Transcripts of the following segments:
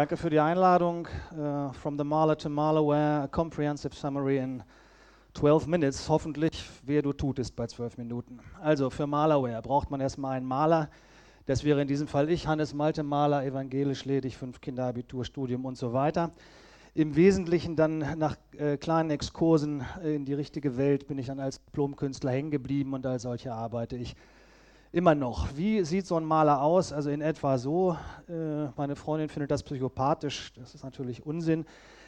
Danke für die Einladung. Uh, from the Maler to Malaware, a comprehensive summary in 12 minutes. Hoffentlich, wer du tut, ist bei 12 Minuten. Also für Malaware braucht man erstmal einen Maler. Das wäre in diesem Fall ich, Hannes Malte, Maler, evangelisch ledig, fünf Kinder, Abiturstudium und so weiter. Im Wesentlichen dann nach äh, kleinen Exkursen in die richtige Welt bin ich dann als Diplomkünstler hängen geblieben und als solcher arbeite ich immer noch. Wie sieht so ein Maler aus? Also in etwa so. Äh, meine Freundin findet das psychopathisch. Das ist natürlich Unsinn.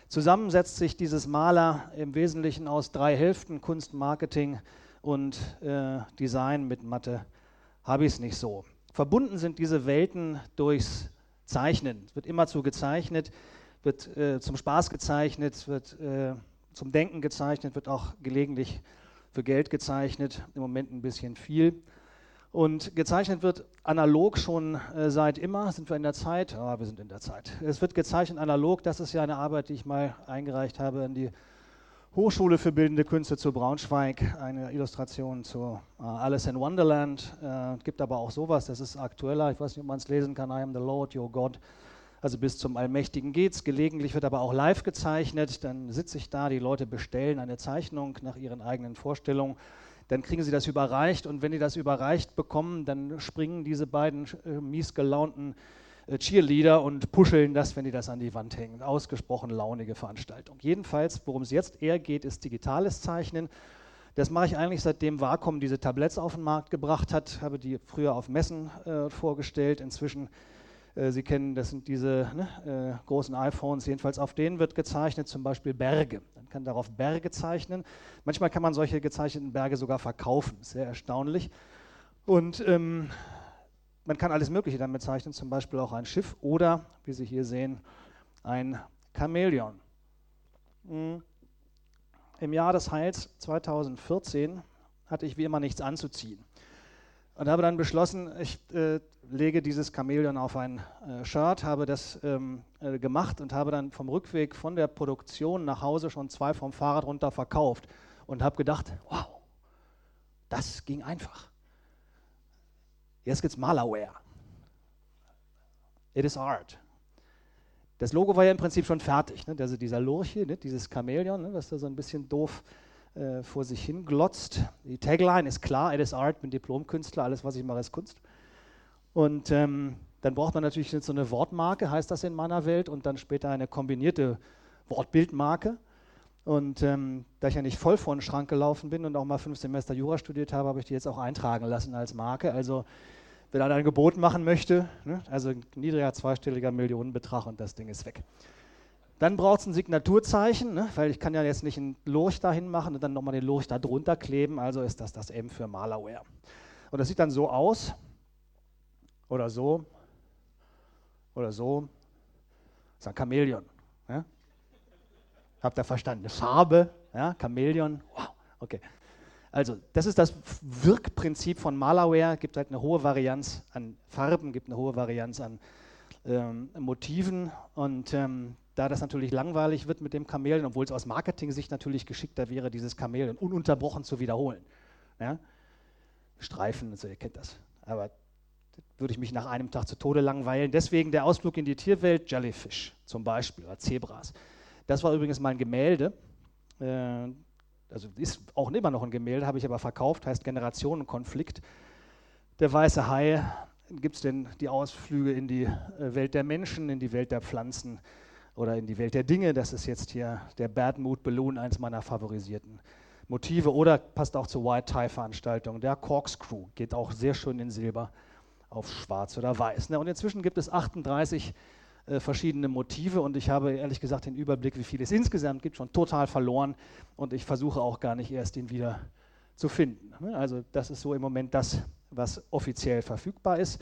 Zusammen setzt sich dieses Maler im Wesentlichen aus drei Hälften: Kunst, Marketing und äh, Design mit Mathe. Habe ich es nicht so. Verbunden sind diese Welten durchs Zeichnen. Es wird immerzu gezeichnet, wird äh, zum Spaß gezeichnet, wird äh, zum Denken gezeichnet, wird auch gelegentlich für Geld gezeichnet. Im Moment ein bisschen viel. Und gezeichnet wird analog schon äh, seit immer. Sind wir in der Zeit? Ja, wir sind in der Zeit. Es wird gezeichnet analog. Das ist ja eine Arbeit, die ich mal eingereicht habe an die Hochschule für Bildende Künste zu Braunschweig. Eine Illustration zu äh, Alice in Wonderland. Äh, gibt aber auch sowas, das ist aktueller. Ich weiß nicht, ob man es lesen kann. I am the Lord, your God. Also bis zum Allmächtigen geht's. Gelegentlich wird aber auch live gezeichnet. Dann sitze ich da, die Leute bestellen eine Zeichnung nach ihren eigenen Vorstellungen dann kriegen sie das überreicht und wenn die das überreicht bekommen, dann springen diese beiden äh, mies gelaunten äh, Cheerleader und puscheln das, wenn die das an die Wand hängen. Ausgesprochen launige Veranstaltung. Jedenfalls, worum es jetzt eher geht, ist digitales Zeichnen. Das mache ich eigentlich seitdem Wacom diese Tabletts auf den Markt gebracht hat, habe die früher auf Messen äh, vorgestellt. Inzwischen Sie kennen, das sind diese ne, äh, großen iPhones, jedenfalls auf denen wird gezeichnet, zum Beispiel Berge. Man kann darauf Berge zeichnen. Manchmal kann man solche gezeichneten Berge sogar verkaufen, sehr erstaunlich. Und ähm, man kann alles Mögliche damit zeichnen, zum Beispiel auch ein Schiff oder, wie Sie hier sehen, ein Chamäleon. Mhm. Im Jahr des Heils 2014 hatte ich wie immer nichts anzuziehen und habe dann beschlossen, ich äh, lege dieses Chamäleon auf ein äh, Shirt, habe das ähm, äh, gemacht und habe dann vom Rückweg von der Produktion nach Hause schon zwei vom Fahrrad runter verkauft und habe gedacht, wow, das ging einfach. Jetzt gibt es Malerware. It is art. Das Logo war ja im Prinzip schon fertig. Ne? Also dieser Lurche, ne? dieses Chamäleon, ne? was da so ein bisschen doof äh, vor sich hin glotzt. Die Tagline ist klar, it is art, bin Diplomkünstler, alles, was ich mache, ist Kunst. Und ähm, dann braucht man natürlich so eine Wortmarke, heißt das in meiner Welt, und dann später eine kombinierte Wortbildmarke. Und ähm, da ich ja nicht voll vor den Schrank gelaufen bin und auch mal fünf Semester Jura studiert habe, habe ich die jetzt auch eintragen lassen als Marke. Also wer da ein Gebot machen möchte, ne, also ein niedriger zweistelliger Millionenbetrag und das Ding ist weg. Dann braucht es ein Signaturzeichen, ne, weil ich kann ja jetzt nicht einen Lurch dahin machen und dann nochmal den Lurch da drunter kleben, also ist das das M für Malerware. Und das sieht dann so aus, oder so, oder so. Das ist ein Chamäleon. Ja? Habt ihr verstanden? Eine Farbe, ja? Chamäleon, wow, okay. Also, das ist das Wirkprinzip von Malerware. Gibt halt eine hohe Varianz an Farben, gibt eine hohe Varianz an ähm, Motiven und ähm, da das natürlich langweilig wird mit dem Chamäleon, obwohl es aus Marketing-Sicht natürlich geschickter wäre, dieses Chamäleon ununterbrochen zu wiederholen. Ja? Streifen, also ihr kennt das. Aber würde ich mich nach einem Tag zu Tode langweilen. Deswegen der Ausflug in die Tierwelt, Jellyfish zum Beispiel, oder Zebras. Das war übrigens mein Gemälde. Äh, also ist auch immer noch ein Gemälde, habe ich aber verkauft, heißt Generationenkonflikt. Der weiße Hai, gibt es denn die Ausflüge in die äh, Welt der Menschen, in die Welt der Pflanzen, oder in die Welt der Dinge. Das ist jetzt hier der Bad Mood Balloon, eins meiner favorisierten Motive. Oder passt auch zur White Tie Veranstaltung. Der Corkscrew geht auch sehr schön in Silber auf Schwarz oder Weiß. Und inzwischen gibt es 38 äh, verschiedene Motive und ich habe ehrlich gesagt den Überblick, wie viele es insgesamt gibt, schon total verloren und ich versuche auch gar nicht erst ihn wieder zu finden. Also das ist so im Moment das, was offiziell verfügbar ist.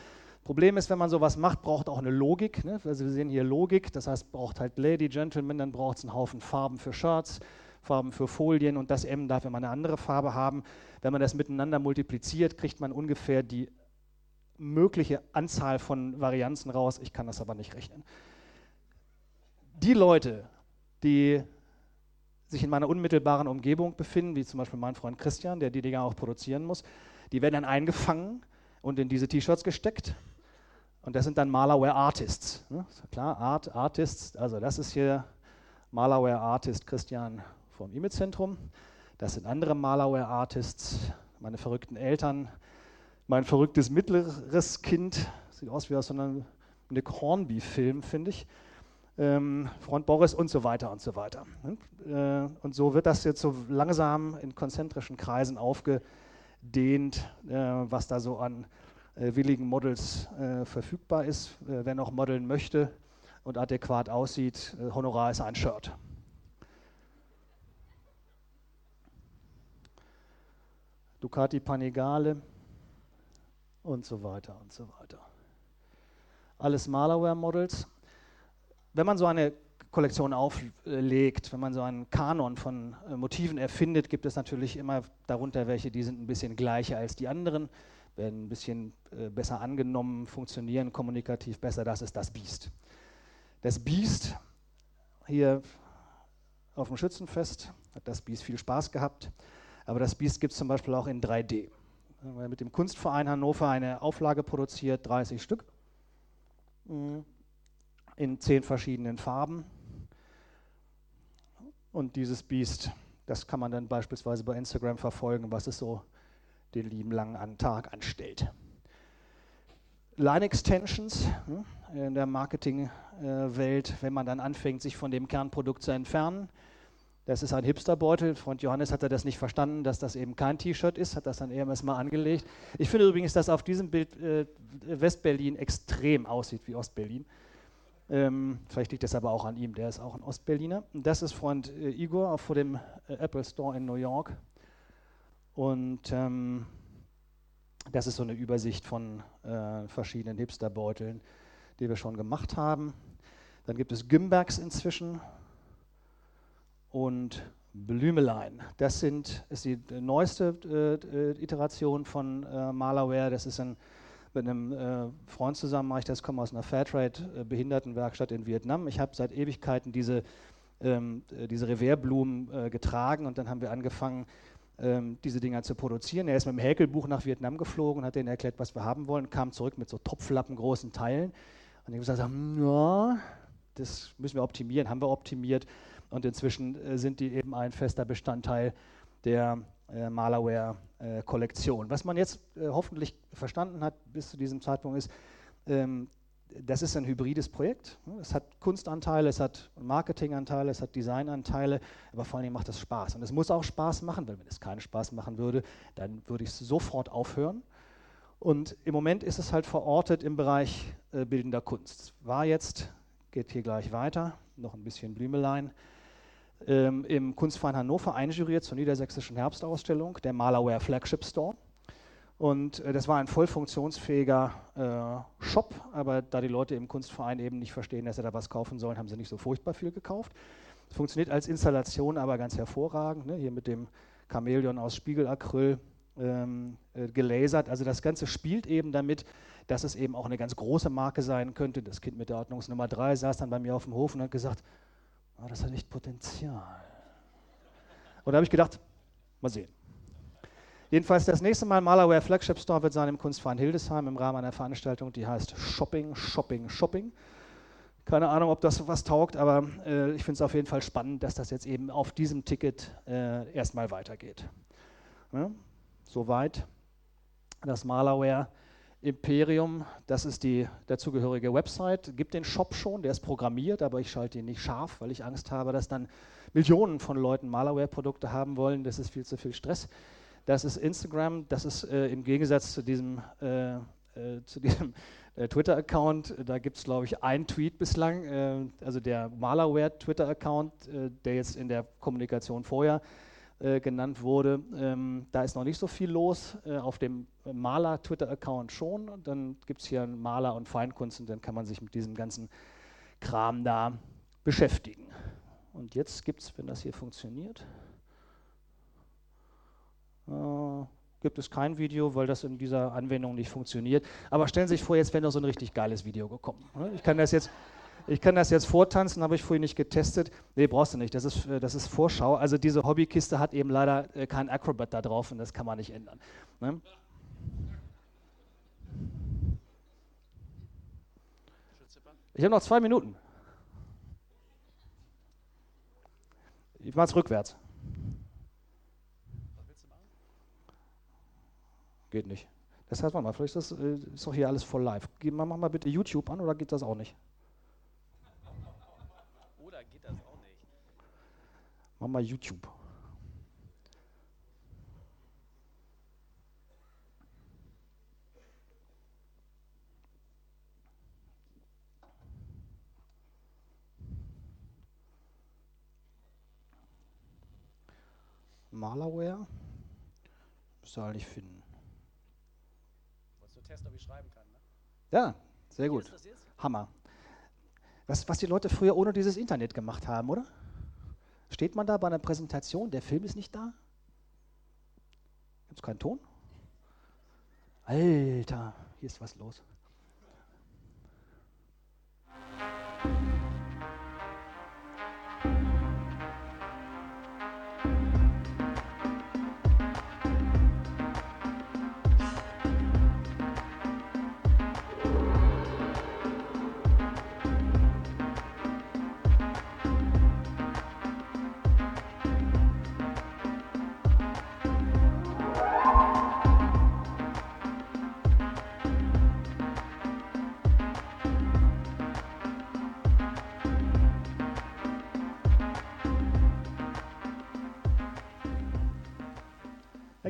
Problem ist, wenn man sowas macht, braucht auch eine Logik. Ne? Also wir sehen hier Logik, das heißt, braucht halt Lady, Gentleman, dann braucht es einen Haufen Farben für Shirts, Farben für Folien und das M darf immer eine andere Farbe haben. Wenn man das miteinander multipliziert, kriegt man ungefähr die mögliche Anzahl von Varianzen raus. Ich kann das aber nicht rechnen. Die Leute, die sich in meiner unmittelbaren Umgebung befinden, wie zum Beispiel mein Freund Christian, der die Dinger auch produzieren muss, die werden dann eingefangen und in diese T-Shirts gesteckt Und das sind dann Malaware Artists. Ne? Klar, Art, Artists, also das ist hier Malaware Artist Christian vom E-Mail-Zentrum. Das sind andere Malaware Artists, meine verrückten Eltern, mein verrücktes mittleres Kind, sieht aus wie aus so einem Nick Hornby-Film, finde ich. Ähm, Freund Boris und so weiter und so weiter. Ne? Äh, und so wird das jetzt so langsam in konzentrischen Kreisen aufgedehnt, äh, was da so an willigen Models äh, verfügbar ist. Äh, wer noch modeln möchte und adäquat aussieht, äh, Honorar ist ein Shirt. Ducati Panigale und so weiter und so weiter. Alles Malware-Models. Wenn man so eine Kollektion auflegt, wenn man so einen Kanon von äh, Motiven erfindet, gibt es natürlich immer darunter welche, die sind ein bisschen gleicher als die anderen werden ein bisschen äh, besser angenommen, funktionieren kommunikativ besser. Das ist das Biest. Das Biest hier auf dem Schützenfest hat das Biest viel Spaß gehabt, aber das Biest gibt es zum Beispiel auch in 3D. Wir haben mit dem Kunstverein Hannover eine Auflage produziert, 30 Stück, mm, in zehn verschiedenen Farben. Und dieses Biest, das kann man dann beispielsweise bei Instagram verfolgen, was es so den lieben langen Tag anstellt. Line-Extensions hm, in der Marketingwelt, wenn man dann anfängt, sich von dem Kernprodukt zu entfernen. Das ist ein Hipsterbeutel. Freund Johannes hatte das nicht verstanden, dass das eben kein T-Shirt ist, hat das dann eher mal angelegt. Ich finde übrigens, dass auf diesem Bild äh, Westberlin extrem aussieht wie Ostberlin. Ähm, vielleicht liegt das aber auch an ihm, der ist auch ein Ostberliner. Das ist Freund äh, Igor vor dem äh, Apple Store in New York. Und ähm, das ist so eine Übersicht von äh, verschiedenen Hipsterbeuteln, die wir schon gemacht haben. Dann gibt es Gimbergs inzwischen und Blümelein. Das sind, ist die neueste äh, Iteration von äh, Malaware. Das ist ein, mit einem äh, Freund zusammen, ich das, komme aus einer Fairtrade-Behindertenwerkstatt in Vietnam. Ich habe seit Ewigkeiten diese, ähm, äh, diese Revers-Blumen äh, getragen und dann haben wir angefangen, ähm, diese Dinger zu produzieren. Er ist mit dem Häkelbuch nach Vietnam geflogen, hat denen erklärt, was wir haben wollen, kam zurück mit so topflappengroßen Teilen. Und ich habe gesagt, ja, das müssen wir optimieren, haben wir optimiert. Und inzwischen äh, sind die eben ein fester Bestandteil der äh, Malaware-Kollektion. Äh, was man jetzt äh, hoffentlich verstanden hat bis zu diesem Zeitpunkt ist, ähm, das ist ein hybrides Projekt. Es hat Kunstanteile, es hat Marketinganteile, es hat Designanteile, aber vor allem macht es Spaß. Und es muss auch Spaß machen, weil wenn es keinen Spaß machen würde, dann würde ich es sofort aufhören. Und im Moment ist es halt verortet im Bereich äh, bildender Kunst. War jetzt, geht hier gleich weiter, noch ein bisschen Blümelein, ähm, im Kunstverein Hannover einjuriert zur Niedersächsischen Herbstausstellung, der Malaware Flagship Store. Und äh, das war ein voll funktionsfähiger äh, Shop, aber da die Leute im Kunstverein eben nicht verstehen, dass sie da was kaufen sollen, haben sie nicht so furchtbar viel gekauft. Es funktioniert als Installation aber ganz hervorragend, ne? hier mit dem Chamäleon aus Spiegelacryl ähm, äh, gelasert. Also das Ganze spielt eben damit, dass es eben auch eine ganz große Marke sein könnte. Das Kind mit der Ordnungsnummer 3 saß dann bei mir auf dem Hof und hat gesagt, oh, das hat echt Potenzial. Und da habe ich gedacht, mal sehen. Jedenfalls das nächste Mal Malaware Flagship Store wird sein im Kunstverein Hildesheim im Rahmen einer Veranstaltung, die heißt Shopping, Shopping, Shopping. Keine Ahnung, ob das was taugt, aber äh, ich finde es auf jeden Fall spannend, dass das jetzt eben auf diesem Ticket äh, erstmal weitergeht. Ja? Soweit das Malaware Imperium, das ist die dazugehörige Website. Gibt den Shop schon, der ist programmiert, aber ich schalte ihn nicht scharf, weil ich Angst habe, dass dann Millionen von Leuten Malaware-Produkte haben wollen. Das ist viel zu viel Stress. Das ist Instagram, das ist äh, im Gegensatz zu diesem, äh, äh, diesem äh, Twitter-Account, da gibt es, glaube ich, einen Tweet bislang, äh, also der Malaware-Twitter-Account, äh, der jetzt in der Kommunikation vorher genannt wurde. Ähm, da ist noch nicht so viel los. auf dem Maler-Twitter-Account schon. Und dann gibt es hier einen Maler und Feinkunst und dann kann man sich mit diesem ganzen Kram da beschäftigen. Und jetzt gibt es, wenn das hier funktioniert, äh, gibt es kein Video, weil das in dieser Anwendung nicht funktioniert. Aber stellen Sie sich vor, jetzt wäre noch so ein richtig geiles Video gekommen. Ne? Ich kann das jetzt, ich kann das jetzt vortanzen, habe ich vorhin nicht getestet. Nee, brauchst du nicht, das ist, äh, das ist Vorschau. Also diese Hobbykiste hat eben leider äh, kein Acrobat da drauf und das kann man nicht ändern. Ne? Ich habe noch zwei Minuten. Ich mache es rückwärts. Was willst du machen? Geht nicht. Das heißt, warte mal, vielleicht ist das äh, ist doch hier alles voll live. Mach mal bitte YouTube an oder geht das auch nicht? Oder geht das auch nicht? Mach mal YouTube. Malerware. Müsst ihr eigentlich finden. Testen, ob ich schreiben kann, ne? Ja, sehr gut. Hammer. Was, was die Leute früher ohne dieses Internet gemacht haben, oder? Steht man da bei einer Präsentation, der Film ist nicht da? Gibt es keinen Ton? Alter, hier ist was los.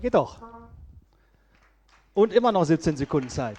Geht doch. Und immer noch 17 Sekunden Zeit.